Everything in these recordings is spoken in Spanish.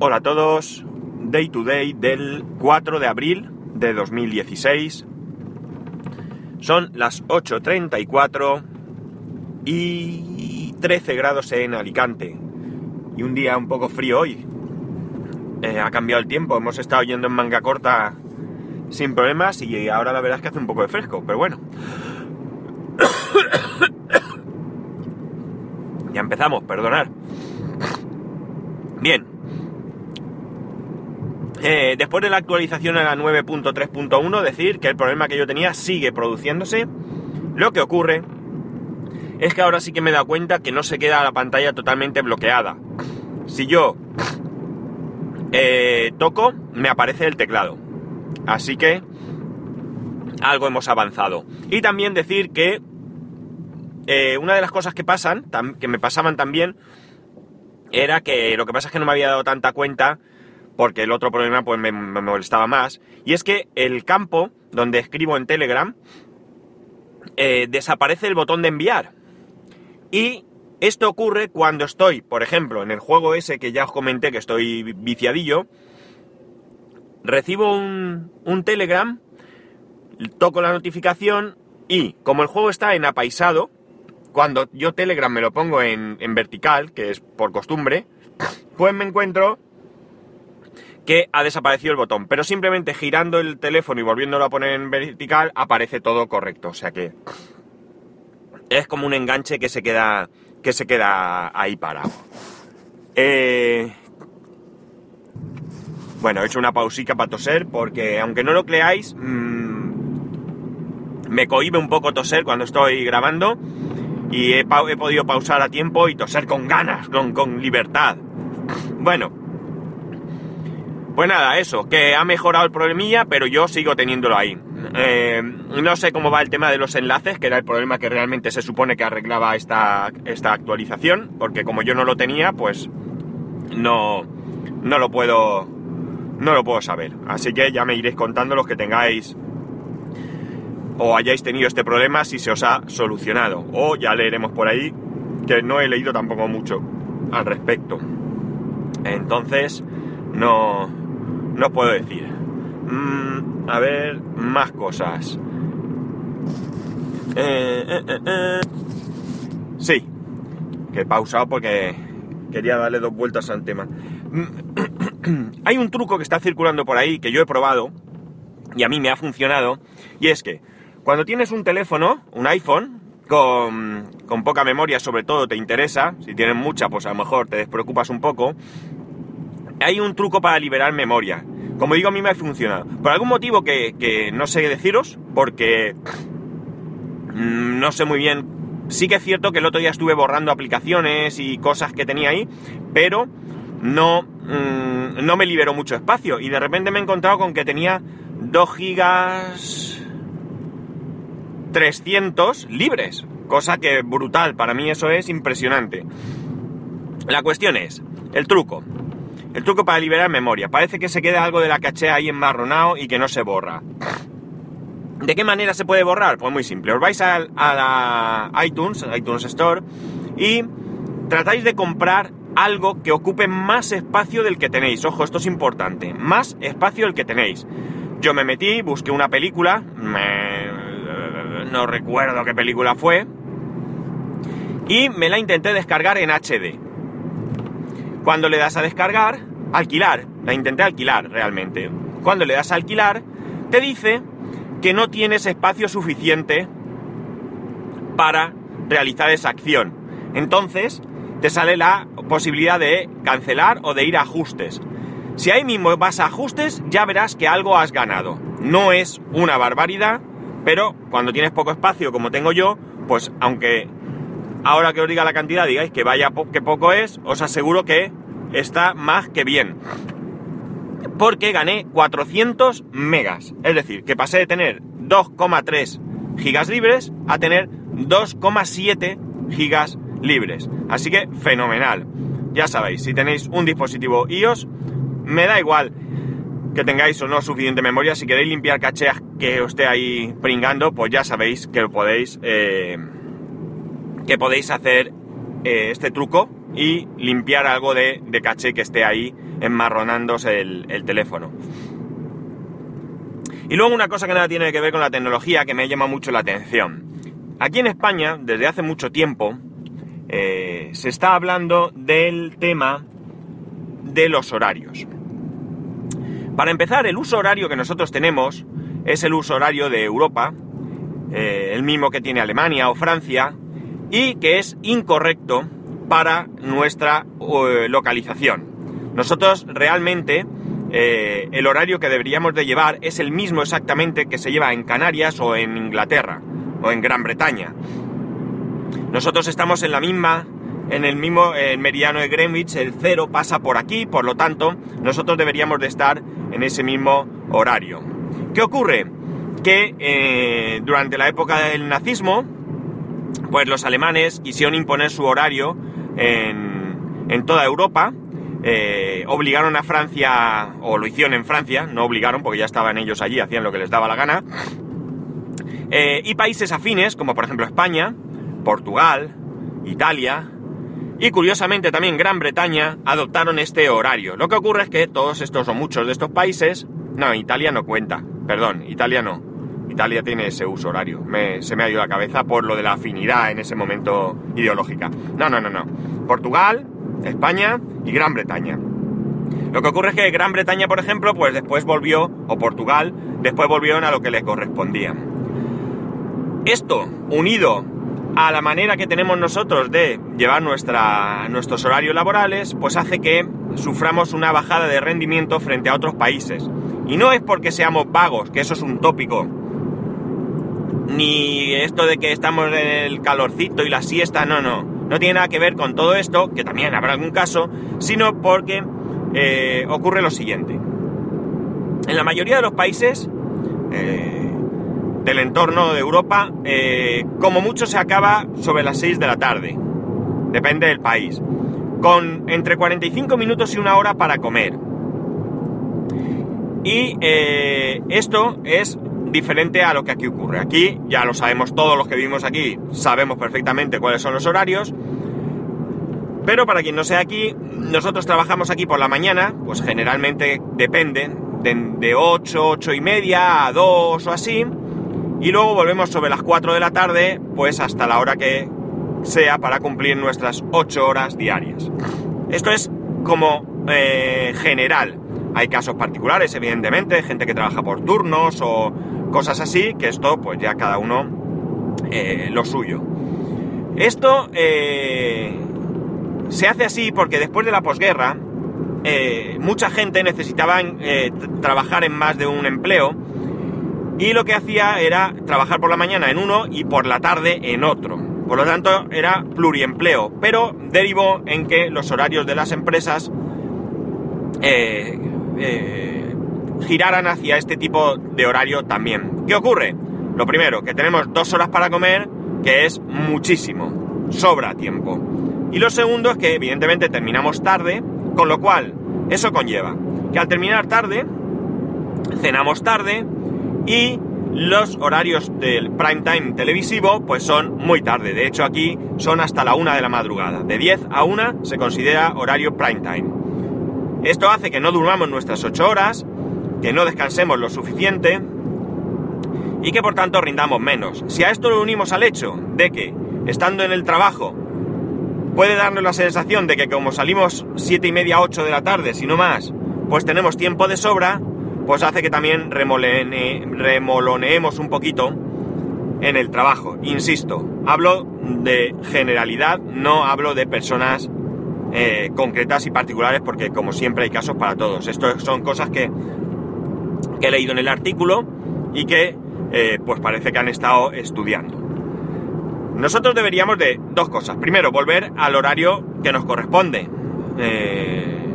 Hola a todos, Day to Day del 4 de abril de 2016. Son las 8.34 y 13 grados en Alicante. Y un día un poco frío hoy. Eh, ha cambiado el tiempo, hemos estado yendo en manga corta sin problemas y ahora la verdad es que hace un poco de fresco, pero bueno. ya empezamos, perdonar. Bien. Eh, después de la actualización a la 9.3.1, decir que el problema que yo tenía sigue produciéndose. Lo que ocurre es que ahora sí que me he dado cuenta que no se queda la pantalla totalmente bloqueada. Si yo eh, toco, me aparece el teclado. Así que algo hemos avanzado. Y también decir que eh, una de las cosas que pasan, que me pasaban también, era que lo que pasa es que no me había dado tanta cuenta porque el otro problema pues me, molestaba más. Y es que el campo donde escribo en Telegram eh, desaparece el botón de enviar. Y esto ocurre cuando estoy, por ejemplo, en el juego ese que ya os comenté que estoy viciadillo, recibo un, un Telegram, toco la notificación y como el juego está en apaisado, cuando yo Telegram me lo pongo en, en vertical, que es por costumbre, pues me encuentro que ha desaparecido el botón, pero simplemente girando el teléfono y volviéndolo a poner en vertical aparece todo correcto, o sea que es como un enganche que se queda que se queda ahí parado. Eh, bueno, he hecho una pausica para toser porque aunque no lo creáis, mmm, me cohibe un poco toser cuando estoy grabando y he, podido pausar a tiempo y toser con ganas, con, con libertad. Bueno, pues nada, eso, que ha mejorado el problemilla, pero yo sigo teniéndolo ahí. Eh, no sé cómo va el tema de los enlaces, que era el problema que realmente se supone que arreglaba esta, esta actualización, porque como yo no lo tenía, pues no, no lo puedo no lo puedo saber. Así que ya me iréis contando los que tengáis o hayáis tenido este problema si se os ha solucionado. O ya leeremos por ahí, que no he leído tampoco mucho al respecto. Entonces, no, no puedo decir. Mm, a ver, más cosas. Eh, eh, eh, sí, que he pausado porque quería darle dos vueltas al tema. Mm, hay un truco que está circulando por ahí que yo he probado y a mí me ha funcionado y es que cuando tienes un teléfono, un iPhone, con, con, poca memoria sobre todo te interesa, si tienes mucha pues a lo mejor te despreocupas un poco, hay un truco para liberar memoria. Como digo, a mí me ha funcionado. Por algún motivo que, no sé deciros, porque mm, no sé muy bien. Sí que es cierto que el otro día estuve borrando aplicaciones y cosas que tenía ahí, pero no, mm, no me liberó mucho espacio. Y de repente me he encontrado con que tenía 2 gigas 300 libres. Cosa que brutal, para mí eso es impresionante. La cuestión es, el truco. El truco para liberar memoria. Parece que se queda algo de la caché ahí enmarronado y que no se borra. ¿De qué manera se puede borrar? Pues muy simple. Os vais a, la iTunes, iTunes Store, y tratáis de comprar algo que ocupe más espacio del que tenéis. Ojo, esto es importante. Más espacio del que tenéis. Yo me metí, busqué una película, no recuerdo qué película fue, y me la intenté descargar en HD. Cuando le das a descargar, alquilar, la intenté alquilar realmente. Cuando le das a alquilar, te dice que no tienes espacio suficiente para realizar esa acción. Entonces, te sale la posibilidad de cancelar o de ir a ajustes. Si ahí mismo vas a ajustes, ya verás que algo has ganado. No es una barbaridad, pero cuando tienes poco espacio como tengo yo, pues aunque ahora que os diga la cantidad digáis que vaya que poco es, os aseguro que está más que bien. Porque gané 400 megas. Es decir, que pasé de tener 2,3 gigas libres a tener 2,7 gigas libres. Así que fenomenal. Ya sabéis, si tenéis un dispositivo iOS, me da igual que tengáis o no suficiente memoria. Si queréis limpiar cacheas que os esté ahí pringando, pues ya sabéis que podéis, eh, que podéis hacer eh, este truco y limpiar algo de, caché que esté ahí enmarronándose el, el, teléfono. Y luego una cosa que nada tiene que ver con la tecnología que me llama mucho la atención. Aquí en España, desde hace mucho tiempo, eh, se está hablando del tema de los horarios. Para empezar, el uso horario que nosotros tenemos es el uso horario de Europa, eh, el mismo que tiene Alemania o Francia, y que es incorrecto para nuestra eh, localización. Nosotros realmente eh, el horario que deberíamos de llevar es el mismo exactamente que se lleva en Canarias o en Inglaterra o en Gran Bretaña. Nosotros estamos en la misma, en el mismo meridiano de Greenwich, el cero pasa por aquí, por lo tanto, nosotros deberíamos de estar en ese mismo horario. ¿Qué ocurre? Que eh, durante la época del nazismo, pues los alemanes quisieron imponer su horario en, toda Europa, eh, obligaron a Francia, o lo hicieron en Francia, no obligaron porque ya estaban ellos allí, hacían lo que les daba la gana, eh, y países afines, como por ejemplo España, Portugal, Italia, y curiosamente también Gran Bretaña adoptaron este horario. Lo que ocurre es que todos estos o muchos de estos países, no, Italia no cuenta, perdón, Italia no. Italia tiene ese uso horario. se me ha ido la cabeza por lo de la afinidad en ese momento ideológica. No, no, no, no. Portugal, España y Gran Bretaña. Lo que ocurre es que Gran Bretaña, por ejemplo, pues después volvió, o Portugal, después volvieron a lo que le correspondía. Esto, unido a la manera que tenemos nosotros de llevar nuestros horarios laborales, pues hace que suframos una bajada de rendimiento frente a otros países. Y no es porque seamos vagos, que eso es un tópico, ni esto de que estamos en el calorcito y la siesta, no, no. No tiene nada que ver con todo esto, que también habrá algún caso, sino porque eh, ocurre lo siguiente. En la mayoría de los países, eh, del entorno de Europa, eh, como mucho se acaba sobre las 6 de la tarde. Depende del país. Con entre 45 minutos y una hora para comer. Y eh, esto es diferente a lo que aquí ocurre. Aquí ya lo sabemos todos los que vivimos aquí, sabemos perfectamente cuáles son los horarios. Pero para quien no sea aquí, nosotros trabajamos aquí por la mañana, pues generalmente dependen de, de 8, 8 y media a 2 o así y luego volvemos sobre las 4 de la tarde, pues hasta la hora que sea para cumplir nuestras 8 horas diarias. Esto es como eh, general. Hay casos particulares, evidentemente, gente que trabaja por turnos o cosas así, que esto pues ya cada uno eh, lo suyo. Esto eh, se hace así porque después de la posguerra, mucha gente necesitaba trabajar en más de un empleo y lo que hacía era trabajar por la mañana en uno y por la tarde en otro. Por lo tanto, era pluriempleo, pero derivó en que los horarios de las empresas eh, eh, giraran hacia este tipo de horario también. ¿Qué ocurre? Lo primero, que tenemos dos horas para comer, que es muchísimo, sobra tiempo. Y lo segundo es que evidentemente terminamos tarde, con lo cual eso conlleva que al terminar tarde, cenamos tarde, y los horarios del prime time televisivo pues son muy tarde, de hecho aquí son hasta la 1 de la madrugada, de 10 a 1 se considera horario prime time. Esto hace que no durmamos nuestras 8 horas, que no descansemos lo suficiente y que por tanto rindamos menos. Si a esto lo unimos al hecho de que estando en el trabajo puede darnos la sensación de que como salimos 7 y media 8 de la tarde, si no más, pues tenemos tiempo de sobra, pues hace que también remoloneemos un poquito en el trabajo. Insisto, hablo de generalidad, no hablo de personas eh, concretas y particulares porque como siempre hay casos para todos. Esto son cosas que, he leído en el artículo y que eh, pues parece que han estado estudiando. Nosotros deberíamos de dos cosas. Primero, volver al horario que nos corresponde. Eh,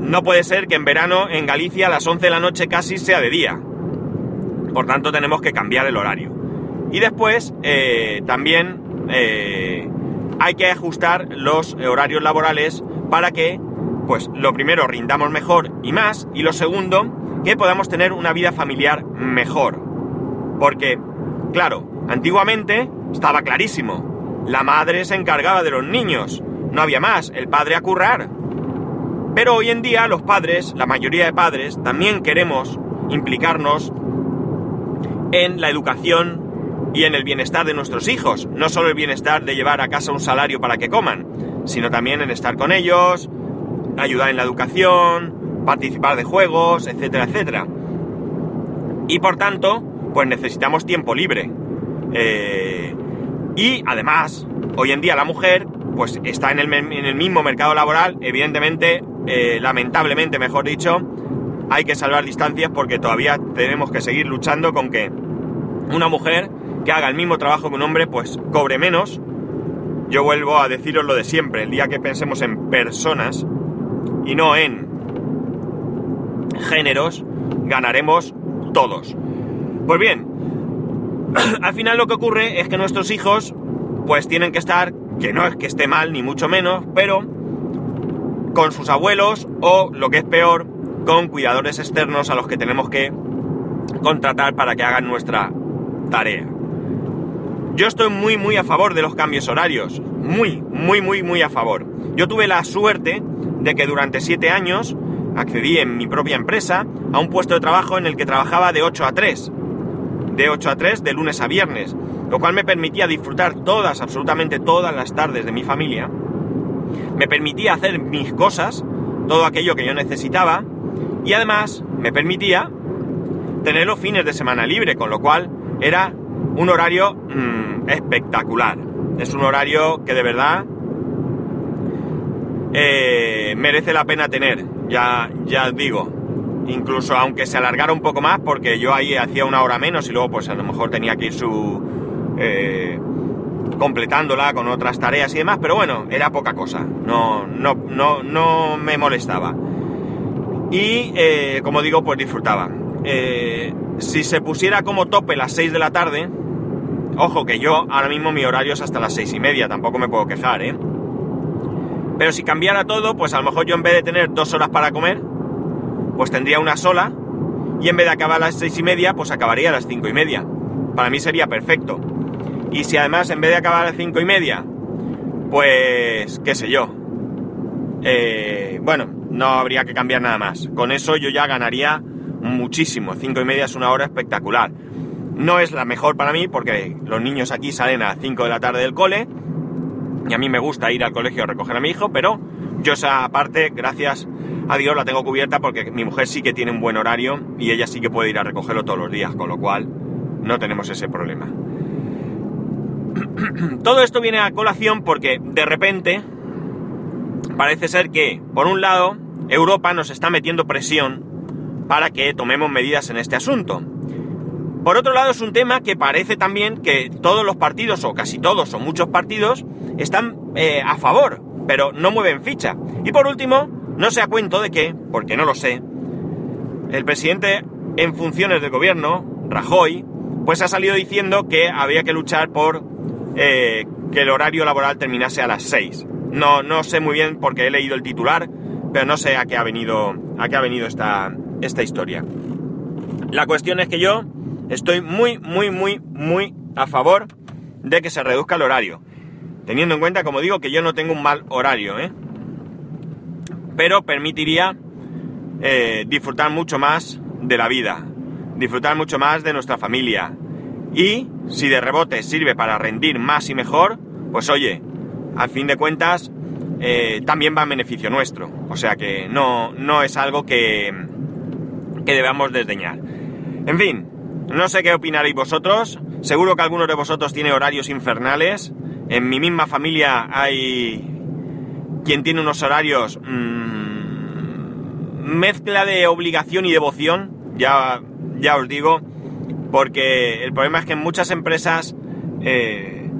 no puede ser que en verano en Galicia a las 11 de la noche casi sea de día. Por tanto tenemos que cambiar el horario. Y después eh, también hay que ajustar los horarios laborales para que, pues lo primero, rindamos mejor y más. Y lo segundo, que podamos tener una vida familiar mejor. Porque, claro, antiguamente estaba clarísimo. La madre se encargaba de los niños no había más, el padre a currar. Pero hoy en día los padres, la mayoría de padres, también queremos implicarnos en la educación y en el bienestar de nuestros hijos. No solo el bienestar de llevar a casa un salario para que coman, sino también en estar con ellos, ayudar en la educación, participar de juegos, etcétera, etcétera. Y por tanto, pues necesitamos tiempo libre. Eh, y además, hoy en día la mujer, pues está en el, mismo mercado laboral, evidentemente, eh, lamentablemente, mejor dicho, hay que salvar distancias porque todavía tenemos que seguir luchando con que una mujer que haga el mismo trabajo que un hombre, pues cobre menos. Yo vuelvo a deciros lo de siempre, el día que pensemos en personas y no en géneros, ganaremos todos. Pues bien, al final lo que ocurre es que nuestros hijos pues tienen que estar, que no es que esté mal ni mucho menos, pero con sus abuelos o lo que es peor, con cuidadores externos a los que tenemos que contratar para que hagan nuestra tarea. Yo estoy muy muy a favor de los cambios horarios, muy, muy, muy, muy a favor. Yo tuve la suerte de que durante siete años accedí en mi propia empresa a un puesto de trabajo en el que trabajaba de 8 a 3. De 8 a 3, de lunes a viernes. Lo cual me permitía disfrutar todas, absolutamente todas las tardes de mi familia. Me permitía hacer mis cosas, todo aquello que yo necesitaba. Y además me permitía tener los fines de semana libre, con lo cual era un horario mm, espectacular. Es un horario que de verdad eh, merece la pena tener, ya, ya digo. Incluso aunque se alargara un poco más, porque yo ahí hacía una hora menos y luego pues a lo mejor tenía que ir su... Eh, completándola con otras tareas y demás, pero bueno, era poca cosa, no, no, no, no me molestaba. Y eh, como digo, pues disfrutaba. si se pusiera como tope las 6 de la tarde, ojo que yo ahora mismo mi horario es hasta las 6 y media, tampoco me puedo quejar, ¿eh? Pero si cambiara todo, pues a lo mejor yo en vez de tener dos horas para comer, pues tendría una sola. Y en vez de acabar a las seis y media, pues acabaría a las cinco y media. Para mí sería perfecto. Y si además en vez de acabar a las cinco y media, pues qué sé yo. Eh, bueno, no habría que cambiar nada más. Con eso yo ya ganaría muchísimo. Cinco y media es una hora espectacular. No es la mejor para mí porque los niños aquí salen a las 5 de la tarde del cole y a mí me gusta ir al colegio a recoger a mi hijo, pero yo esa parte, gracias a Dios, la tengo cubierta porque mi mujer sí que tiene un buen horario y ella sí que puede ir a recogerlo todos los días, con lo cual no tenemos ese problema. Todo esto viene a colación porque de repente parece ser que, por un lado, Europa nos está metiendo presión para que tomemos medidas en este asunto. Por otro lado, es un tema que parece también que todos los partidos, o casi todos, o muchos partidos, están eh, a favor, pero no mueven ficha. Y por último, no se a cuento de que, porque no lo sé, el presidente en funciones del gobierno, Rajoy, pues ha salido diciendo que había que luchar por eh, que el horario laboral terminase a las 6. No, no sé muy bien porque he leído el titular, pero no sé a qué ha venido, a qué ha venido esta, esta historia. La cuestión es que yo estoy muy, muy, muy, muy a favor de que se reduzca el horario. Teniendo en cuenta, como digo, que yo no tengo un mal horario, ¿eh? Pero permitiría eh, disfrutar mucho más de la vida, disfrutar mucho más de nuestra familia. Y si de rebote sirve para rendir más y mejor, pues oye, al fin de cuentas, eh, también va en beneficio nuestro. O sea que no, no es algo que, que debamos desdeñar. En fin, no sé qué opinaréis vosotros. Seguro que algunos de vosotros tiene horarios infernales. En mi misma familia hay quien tiene unos horarios mmm, mezcla de obligación y devoción. Ya, ya os digo. Porque el problema es que en muchas empresas, eh,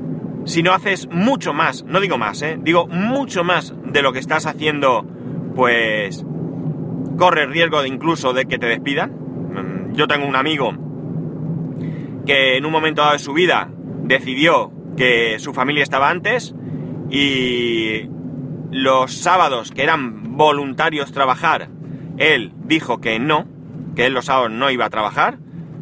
si no haces mucho más, no digo más, eh, digo mucho más de lo que estás haciendo, pues corre riesgo de incluso de que te despidan. Mm, yo tengo un amigo que en un momento dado de su vida decidió que su familia estaba antes y los sábados que eran voluntarios trabajar, él dijo que no, que él los sábados no iba a trabajar,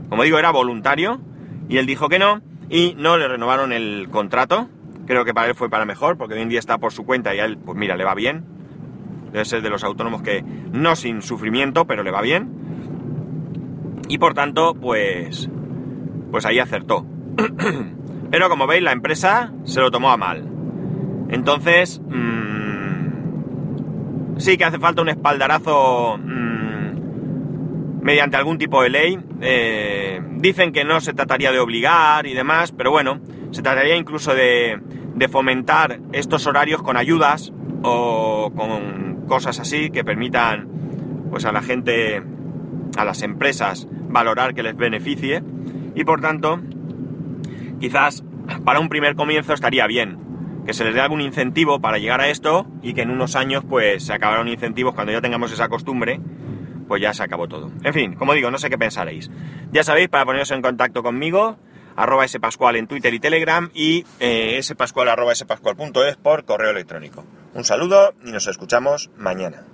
como digo, era voluntario, y él dijo que no, y no le renovaron el contrato, Creo que para él fue para mejor, porque hoy en día está por su cuenta y a él, pues mira, le va bien. Debe ser de los autónomos que no sin sufrimiento, pero le va bien. Y por tanto, pues, pues ahí acertó. pero como veis, la empresa se lo tomó a mal. Entonces, mmm, sí que hace falta un espaldarazo mmm, mediante algún tipo de ley. Eh, dicen que no se trataría de obligar y demás, pero bueno, se trataría incluso de, de fomentar estos horarios con ayudas o con cosas así que permitan pues a la gente, a las empresas valorar que les beneficie y por tanto quizás para un primer comienzo estaría bien que se les dé algún incentivo para llegar a esto y que en unos años pues se acabaron incentivos cuando ya tengamos esa costumbre pues ya se acabó todo. En fin, como digo, no sé qué pensaréis. Ya sabéis, para poneros en contacto conmigo, arroba spascual en Twitter y Telegram y eh, spascual arroba spascual.es por correo electrónico. Un saludo y nos escuchamos mañana.